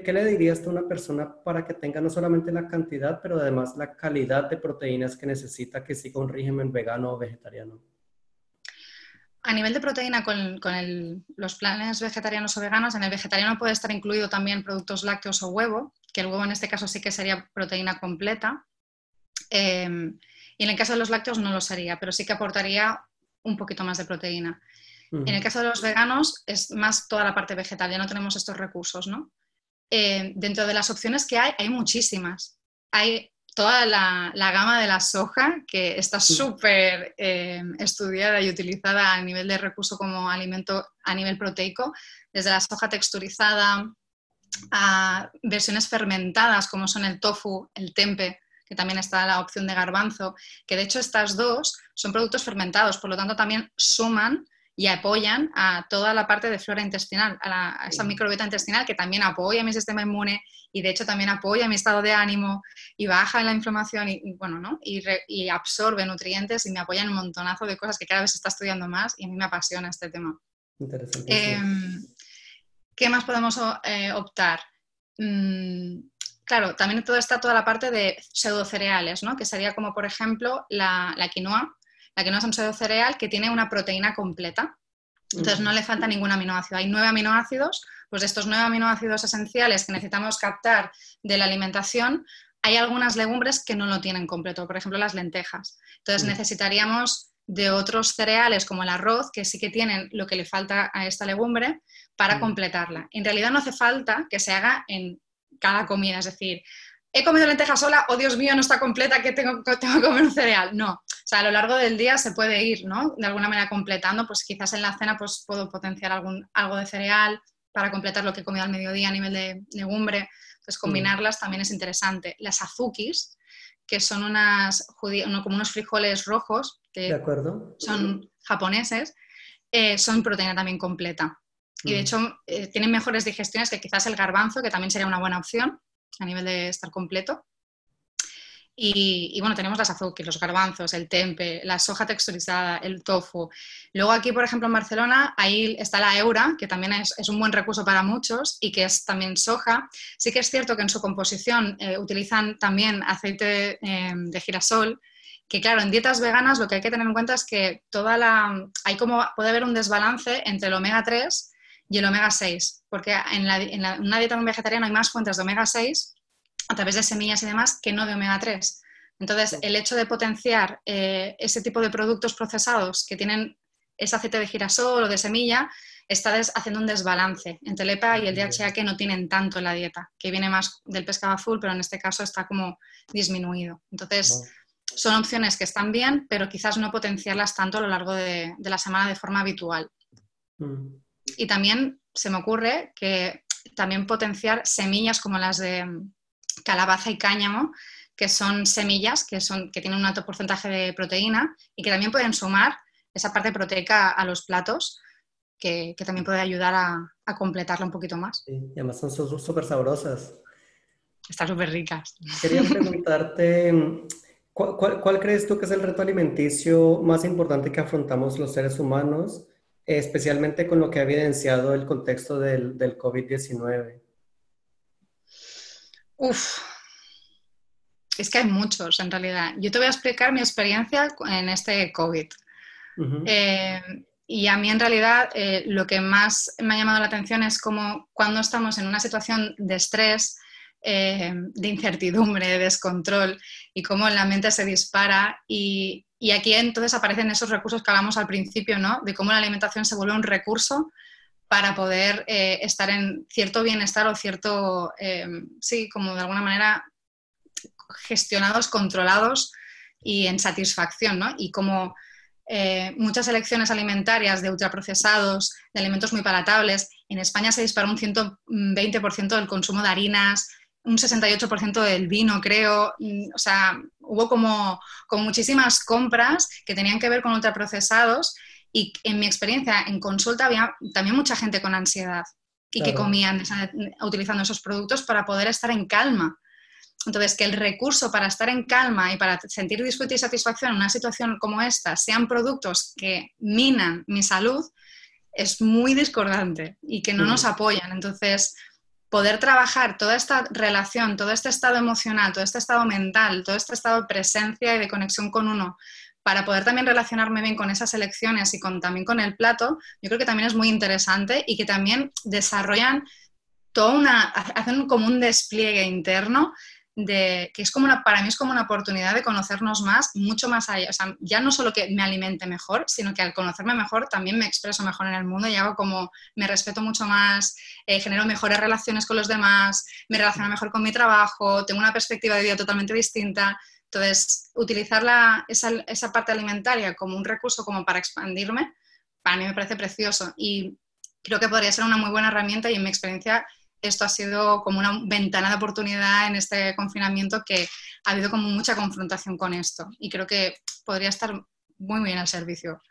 ¿Qué, le dirías a una persona para que tenga no solamente la cantidad, pero además la calidad de proteínas que necesita que siga un régimen vegano o vegetariano? A nivel de proteína, con, los planes vegetarianos o veganos, en el vegetariano puede estar incluido también productos lácteos o huevo, que el huevo en este caso sí que sería proteína completa. Em, y en el caso de los lácteos no lo sería, pero sí que aportaría un poquito más de proteína. En el caso de los veganos es más toda la parte vegetal, ya no tenemos estos recursos, ¿no? Eh, dentro de las opciones que hay, hay muchísimas. Hay toda la, gama de la soja, que está súper eh, estudiada y utilizada a nivel de recurso como alimento a nivel proteico, desde la soja texturizada a versiones fermentadas como son el tofu, el tempe, que también está la opción de garbanzo, que de hecho estas dos son productos fermentados, por lo tanto también suman y apoyan a toda la parte de flora intestinal, a, esa microbiota intestinal que también apoya mi sistema inmune y de hecho también apoya mi estado de ánimo y baja la inflamación y, bueno, ¿no? y, absorbe nutrientes y me apoya en un montonazo de cosas que cada vez se está estudiando más y a mí me apasiona este tema. Interesante. Em, ¿Qué más podemos eh, optar? Mm, claro, también todo está toda la parte de pseudocereales, ¿no? que sería como por ejemplo la, la quinoa, la que no es un pseudo cereal que tiene una proteína completa. Entonces no le falta ningún aminoácido. Hay nueve aminoácidos, pues de estos nueve aminoácidos esenciales que necesitamos captar de la alimentación, hay algunas legumbres que no lo tienen completo, por ejemplo las lentejas. Entonces necesitaríamos de otros cereales como el arroz, que sí que tienen lo que le falta a esta legumbre para completarla. En realidad no hace falta que se haga en cada comida, es decir, he comido lentejas sola, oh Dios mío, no está completa, que tengo, tengo que comer un cereal. No, o sea, a lo largo del día se puede ir, ¿no? De alguna manera completando, pues quizás en la cena pues puedo potenciar algún, algo de cereal para completar lo que he comido al mediodía a nivel de legumbre. Entonces, combinarlas también es interesante. Las azukis, que son unas como unos frijoles rojos, que son japoneses, eh, son proteína también completa. Y de mm. hecho eh, tienen mejores digestiones que quizás el garbanzo, que también sería una buena opción a nivel de estar completo. Y, bueno, tenemos las azuki, los garbanzos, el tempe, la soja texturizada, el tofu. Luego aquí, por ejemplo, en Barcelona, ahí está la eura, que también es, un buen recurso para muchos y que es también soja. Sí que es cierto que en su composición eh, utilizan también aceite eh, de girasol, que claro, en dietas veganas lo que hay que tener en cuenta es que toda la, hay como, puede haber un desbalance entre el omega 3 y el omega 6, porque en, en una dieta vegetariana hay más fuentes de omega 6 a través de semillas y demás que no de omega 3. Entonces, el hecho de potenciar eh, ese tipo de productos procesados que tienen ese aceite de girasol o de semilla, está haciendo un desbalance entre el EPA y el DHA que no tienen tanto en la dieta, que viene más del pescado azul, pero en este caso está como disminuido. Entonces, son opciones que están bien, pero quizás no potenciarlas tanto a lo largo de, la semana de forma habitual. Mm. Y también se me ocurre que también potenciar semillas como las de calabaza y cáñamo, que son semillas que, son, que tienen un alto porcentaje de proteína y que también pueden sumar esa parte proteica a los platos, que, también puede ayudar a, completarlo un poquito más. Sí, y además son súper sabrosas. Están súper ricas. Quería preguntarte, ¿cuál, crees tú que es el reto alimenticio más importante que afrontamos los seres humanos, especialmente con lo que ha evidenciado el contexto del, del COVID-19? Uf, es que hay muchos en realidad. Yo te voy a explicar mi experiencia en este COVID. Eh, y a mí en realidad eh, lo que más me ha llamado la atención es cómo cuando estamos en una situación de estrés, eh, de incertidumbre, de descontrol y cómo la mente se dispara y, y, aquí entonces aparecen esos recursos que hablamos al principio, ¿no? De cómo la alimentación se vuelve un recurso para poder eh, estar en cierto bienestar o cierto, eh, sí, como de alguna manera gestionados, controlados y en satisfacción, ¿no? Y como eh, muchas elecciones alimentarias de ultraprocesados, de alimentos muy palatables, en España se disparó un 120% del consumo de harinas, un 68% del vino, creo. O sea, hubo como, como muchísimas compras que tenían que ver con ultraprocesados y en mi experiencia en consulta había también mucha gente con ansiedad y que comían utilizando esos productos para poder estar en calma. Entonces, que el recurso para estar en calma y para sentir disfrute y satisfacción en una situación como esta sean productos que minan mi salud, es muy discordante y que no nos apoyan. Entonces, poder trabajar toda esta relación, todo este estado emocional, todo este estado mental, todo este estado de presencia y de conexión con uno para poder también relacionarme bien con esas elecciones y con, también con el plato, yo creo que también es muy interesante y que también desarrollan toda una, hacen como un despliegue interno de, que es como para mí es como una oportunidad de conocernos más, mucho más allá. O sea, ya no solo que me alimente mejor, sino que al conocerme mejor también me expreso mejor en el mundo y hago como, me respeto mucho más, eh, genero mejores relaciones con los demás, me relaciono mejor con mi trabajo, tengo una perspectiva de vida totalmente distinta. Entonces, utilizar esa, parte alimentaria como un recurso como para expandirme, para mí me parece precioso y creo que podría ser una muy buena herramienta y en mi experiencia esto ha sido como una ventana de oportunidad en este confinamiento que ha habido como mucha confrontación con esto. Y creo que podría estar muy bien al servicio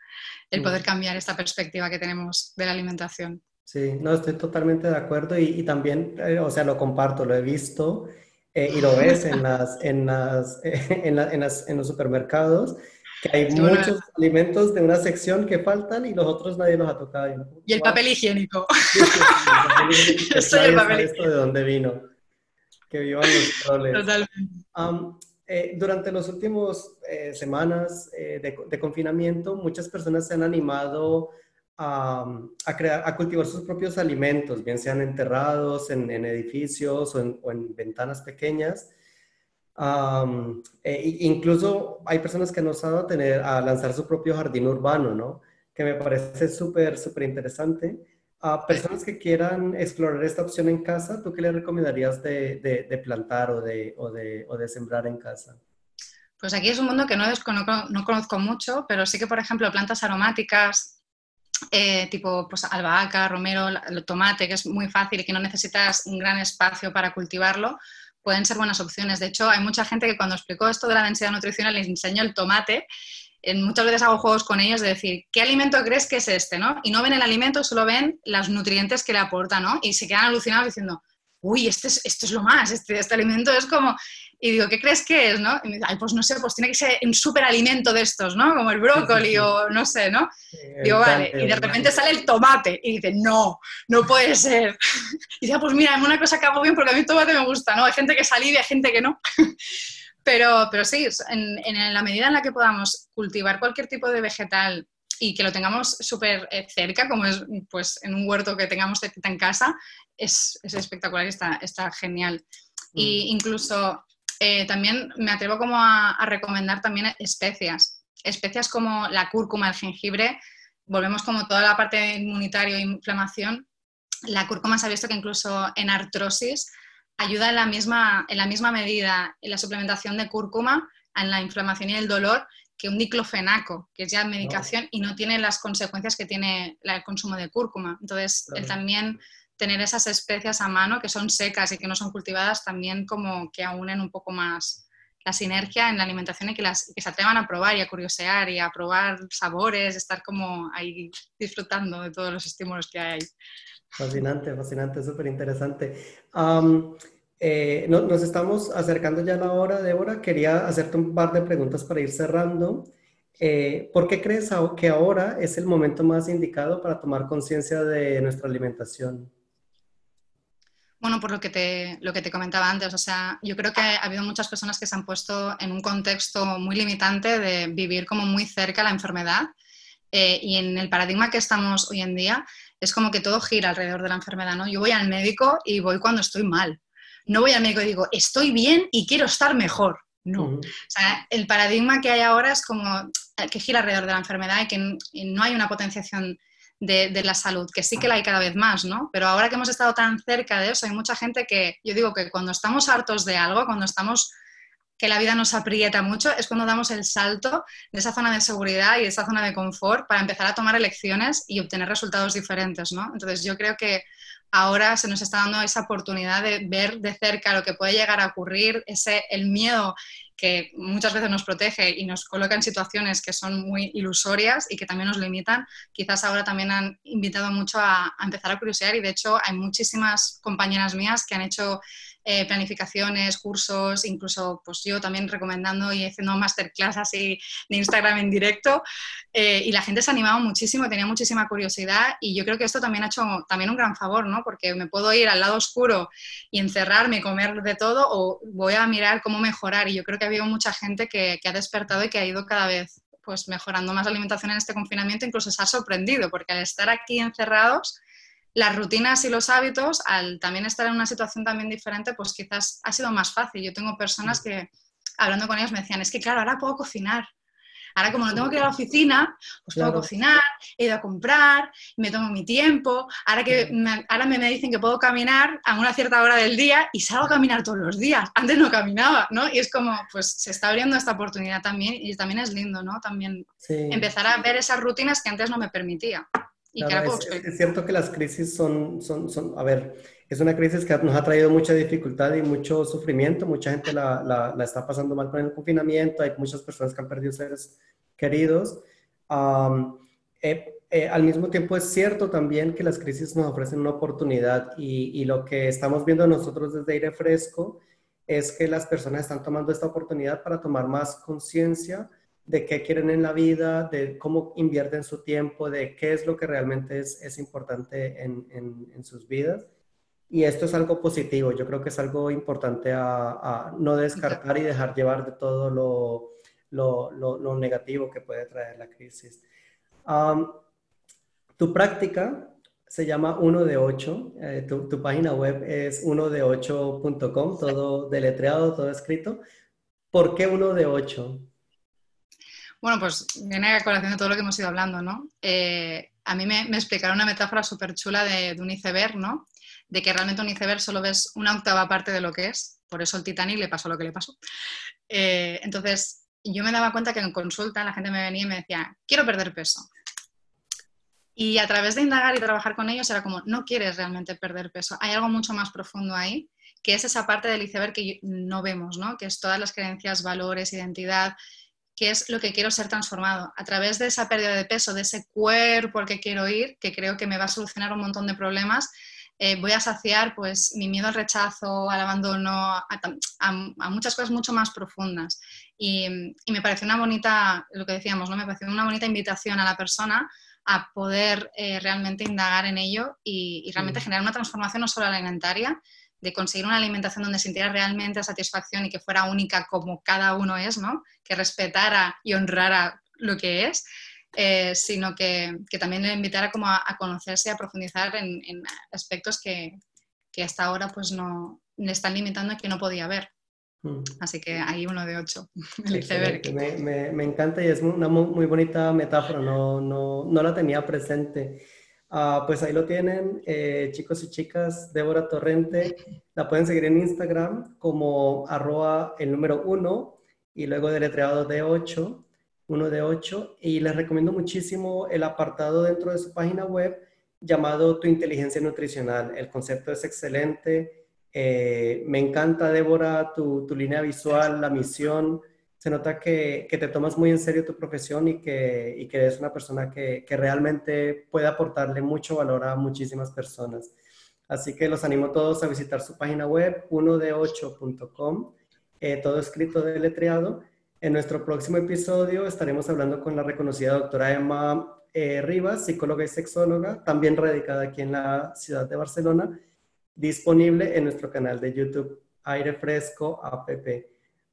el poder cambiar esta perspectiva que tenemos de la alimentación. Sí, no, estoy totalmente de acuerdo y, también, eh, o sea, lo comparto, lo he visto eh, y lo ves en, las, en, las, en, las, en, los supermercados, que hay muchos alimentos de una sección que faltan y los otros nadie los ha tocado. Y el papel higiénico. Sí, el papel higiénico. ¿De dónde vino? Que vivan los troles. Totalmente. Eh, durante las últimas eh, semanas de, de, confinamiento, muchas personas se han animado a, crear, a cultivar sus propios alimentos, bien sean enterrados en, edificios o en, ventanas pequeñas. E incluso hay personas que han osado a, tener, a lanzar su propio jardín urbano, ¿no? Que me parece súper, súper interesante. A personas que quieran explorar esta opción en casa, ¿tú qué les recomendarías de, de, plantar o de, o, o de, sembrar en casa? Pues aquí es un mundo que no, no conozco mucho, pero sí que, por ejemplo, plantas aromáticas, eh, tipo pues, albahaca, romero, el tomate, que es muy fácil y que no necesitas un gran espacio para cultivarlo, pueden ser buenas opciones. De hecho, hay mucha gente que cuando explicó esto de la densidad nutricional les enseño el tomate muchas veces hago juegos con ellos de decir, ¿qué alimento crees que es este? ¿no? Y no ven el alimento, solo ven los nutrientes que le aporta, ¿no? Y se quedan alucinados diciendo, uy, este es, esto es lo más, este, este alimento es como... Y digo, ¿qué crees que es, no? Y me dice, Ay, pues no sé, pues tiene que ser un superalimento de estos, ¿no? Como el brócoli o no sé, ¿no? digo, vale, y de repente sale el tomate y dice, no, no puede ser. Y dice, ah, pues mira, es una cosa que hago bien porque a mí el tomate me gusta, ¿no? Hay gente que saliva y hay gente que no. Pero, pero sí, en, en, la medida en la que podamos cultivar cualquier tipo de vegetal y que lo tengamos súper eh, cerca, como es pues, en un huerto que tengamos en casa, es, es espectacular y está, está genial. Y mm. incluso eh, también me atrevo como a, a, recomendar también especias. Especias como la cúrcuma, el jengibre, volvemos como toda la parte inmunitaria e inflamación. La cúrcuma se ha visto que incluso en artrosis ayuda en la misma, en la misma medida en la suplementación de cúrcuma en la inflamación y el dolor que un diclofenaco, que es ya medicación y no tiene las consecuencias que tiene el consumo de cúrcuma. Entonces, el también tener esas especias a mano que son secas y que no son cultivadas también como que aunen un poco más la sinergia en la alimentación y que, las, que se atrevan a probar y a curiosear y a probar sabores, estar como ahí disfrutando de todos los estímulos que hay. Fascinante, fascinante, súper interesante. Eh, nos estamos acercando ya a la hora, Débora. Quería hacerte un par de preguntas para ir cerrando. Eh, ¿Por qué crees que ahora es el momento más indicado para tomar conciencia de nuestra alimentación? Bueno, por lo que, te, lo que te comentaba antes, o sea, yo creo que ha habido muchas personas que se han puesto en un contexto muy limitante de vivir como muy cerca la enfermedad eh, y en el paradigma que estamos hoy en día es como que todo gira alrededor de la enfermedad, ¿no? Yo voy al médico y voy cuando estoy mal. No voy al médico y digo, estoy bien y quiero estar mejor. No. O sea, el paradigma que hay ahora es como que gira alrededor de la enfermedad y que no hay una potenciación de, de, la salud, que sí que la hay cada vez más, ¿no? Pero ahora que hemos estado tan cerca de eso, hay mucha gente que, yo digo que cuando estamos hartos de algo, cuando estamos que la vida nos aprieta mucho, es cuando damos el salto de esa zona de seguridad y de esa zona de confort para empezar a tomar elecciones y obtener resultados diferentes, ¿no? Entonces yo creo que ahora se nos está dando esa oportunidad de ver de cerca lo que puede llegar a ocurrir, ese, el miedo que muchas veces nos protege y nos coloca en situaciones que son muy ilusorias y que también nos limitan, quizás ahora también han invitado mucho a, a empezar a curiosear y de hecho hay muchísimas compañeras mías que han hecho eh, planificaciones, cursos, incluso pues yo también recomendando y haciendo masterclass así de Instagram en directo eh, y la gente se ha animado muchísimo, tenía muchísima curiosidad y yo creo que esto también ha hecho también un gran favor, ¿no? Porque me puedo ir al lado oscuro y encerrarme y comer de todo o voy a mirar cómo mejorar y yo creo que ha habido mucha gente que, que ha despertado y que ha ido cada vez pues mejorando más la alimentación en este confinamiento, incluso se ha sorprendido, porque al estar aquí encerrados, las rutinas y los hábitos, al también estar en una situación también diferente, pues quizás ha sido más fácil. Yo tengo personas que, hablando con ellos, me decían, es que claro, ahora puedo cocinar. Ahora como no tengo que ir a la oficina, pues puedo cocinar, he ido a comprar, me tomo mi tiempo. Ahora que me, ahora me, dicen que puedo caminar a una cierta hora del día y salgo a caminar todos los días. Antes no caminaba, ¿no? Y es como, pues se está abriendo esta oportunidad también y también es lindo, ¿no? También empezar a ver esas rutinas que antes no me permitía es, cierto que las crisis son, son, son, a ver, es una crisis que nos ha traído mucha dificultad y mucho sufrimiento, mucha gente la, la, la está pasando mal con el confinamiento, hay muchas personas que han perdido seres queridos. Eh, eh, al mismo tiempo es cierto también que las crisis nos ofrecen una oportunidad y, y lo que estamos viendo nosotros desde Aire Fresco es que las personas están tomando esta oportunidad para tomar más conciencia de qué quieren en la vida, de cómo invierten su tiempo, de qué es lo que realmente es, es importante en, en, sus vidas. Y esto es algo positivo, yo creo que es algo importante a, no descartar y dejar llevar de todo lo, lo, lo, negativo que puede traer la crisis. tu práctica se llama Uno de Ocho, eh, tu, tu, página web es uno de ocho.com, todo deletreado, todo escrito. ¿Por qué Uno de Ocho? Bueno, pues viene a colación de todo lo que hemos ido hablando, ¿no? Eh, a mí me, explicaron una metáfora súper chula de, un iceberg, ¿no? De que realmente un iceberg solo ves una octava parte de lo que es, por eso el Titanic le pasó lo que le pasó. Eh, entonces, yo me daba cuenta que en consulta la gente me venía y me decía, quiero perder peso. Y a través de indagar y trabajar con ellos era como, no quieres realmente perder peso. Hay algo mucho más profundo ahí, que es esa parte del iceberg que no vemos, ¿no? Que es todas las creencias, valores, identidad, qué es lo que quiero ser transformado. A través de esa pérdida de peso, de ese cuerpo al que quiero ir, que creo que me va a solucionar un montón de problemas, eh, voy a saciar pues, mi miedo al rechazo, al abandono, a, muchas cosas mucho más profundas. Y, me pareció una bonita, lo que decíamos, ¿no? me pareció una bonita invitación a la persona a poder eh, realmente indagar en ello y, realmente generar una transformación no solo alimentaria, de conseguir una alimentación donde sintiera realmente satisfacción y que fuera única como cada uno es, ¿no? que respetara y honrara lo que es, eh, sino que, también le invitara como a, conocerse y a profundizar en, aspectos que, hasta ahora pues no le están limitando y que no podía ver. Mm. Así que ahí uno de ocho, Me, encanta y es una muy, bonita metáfora, no, no, no la tenía presente. Ah, pues ahí lo tienen, eh, chicos y chicas, Débora Torrente, la pueden seguir en Instagram como arroba el número uno y luego deletreado de 8 uno de ocho, y les recomiendo muchísimo el apartado dentro de su página web llamado Tu inteligencia nutricional. El concepto es excelente. Eh, me encanta, Débora, tu, tu, línea visual, la misión. Se nota que, que, te tomas muy en serio tu profesión y que, y que eres una persona que, que realmente puede aportarle mucho valor a muchísimas personas. Así que los animo a todos a visitar su página web, uno de 8.com, eh, todo escrito deletreado. En nuestro próximo episodio estaremos hablando con la reconocida doctora Emma eh, Rivas, psicóloga y sexóloga, también radicada aquí en la ciudad de Barcelona, disponible en nuestro canal de YouTube Aire Fresco App.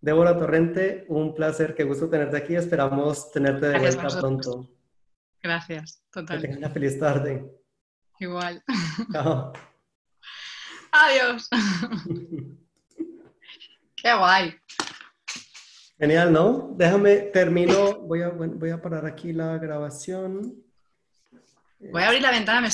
Débora Torrente, un placer, qué gusto tenerte aquí. Esperamos tenerte de vuelta pronto. Gracias, total. Que tengas una feliz tarde. Igual. Chao. Adiós. qué guay. Genial, ¿no? Déjame, termino, voy a, voy a parar aquí la grabación. Voy a abrir la ventana,